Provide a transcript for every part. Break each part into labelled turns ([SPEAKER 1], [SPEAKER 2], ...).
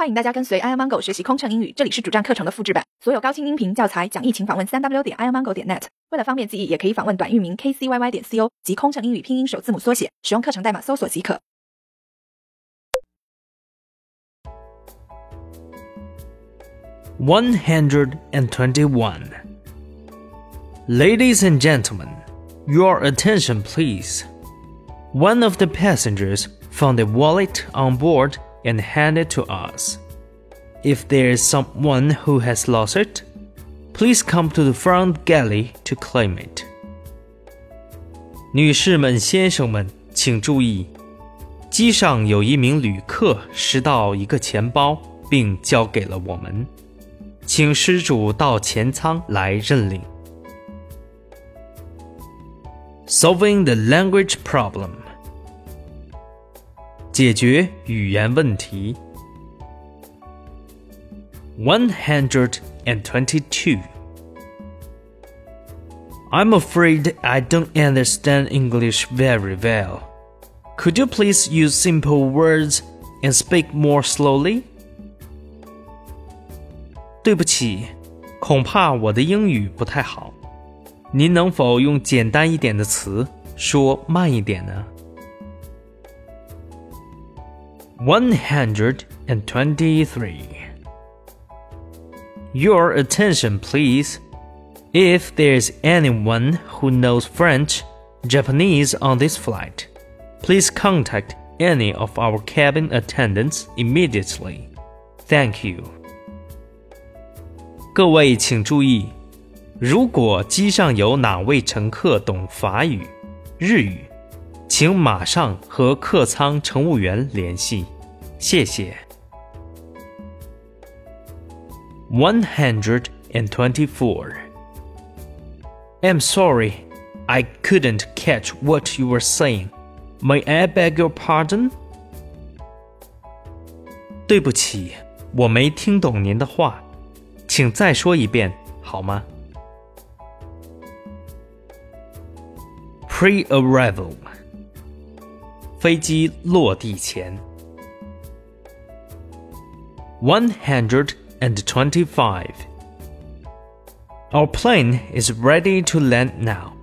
[SPEAKER 1] 欢迎大家跟随 AirMango 学习空乘英语，这里是主站课程的复制版。所有高清音频教材讲义，请访问三 w 点 AirMango 点 net。为了方便记忆，也可以访问短域名 K C Y Y 点 C O 点及空乘英语拼音首字母缩写，使用课程代码搜索即可。
[SPEAKER 2] One hundred and twenty-one. Ladies and gentlemen, your attention, please. One of the passengers found a wallet on board and handed it to us. If there is someone who has lost it, please come to the front galley to claim it. 女士们、先生们，请注意，机上有一名旅客拾到一个钱包，并交给了我们，请失主到前舱来认领。Solving the language problem. 解决语言问题。One hundred and twenty-two. I'm afraid I don't understand English very well. Could you please use simple words and speak more slowly? 对不起，恐怕我的英语不太好。您能否用简单一点的词说慢一点呢 ？123. Your attention, please. If there's anyone who knows French, Japanese on this flight, please contact any of our cabin attendants immediately. Thank you. 各位请注意，如果机上有哪位乘客懂法语、日语， 请马上和客舱乘务员联系，谢谢。One hundred and twenty-four. I'm sorry, I couldn't catch what you were saying. May I beg your pardon? 对不起，我没听懂您的话，请再说一遍好吗？Pre-arrival. 飞机落地前。One hundred and twenty-five. Our plane is ready to land now.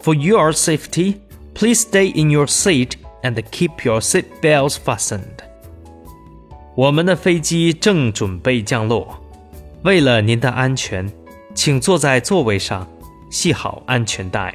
[SPEAKER 2] For your safety, please stay in your seat and keep your seat belts fastened. 我们的飞机正准备降落，为了您的安全，请坐在座位上，系好安全带。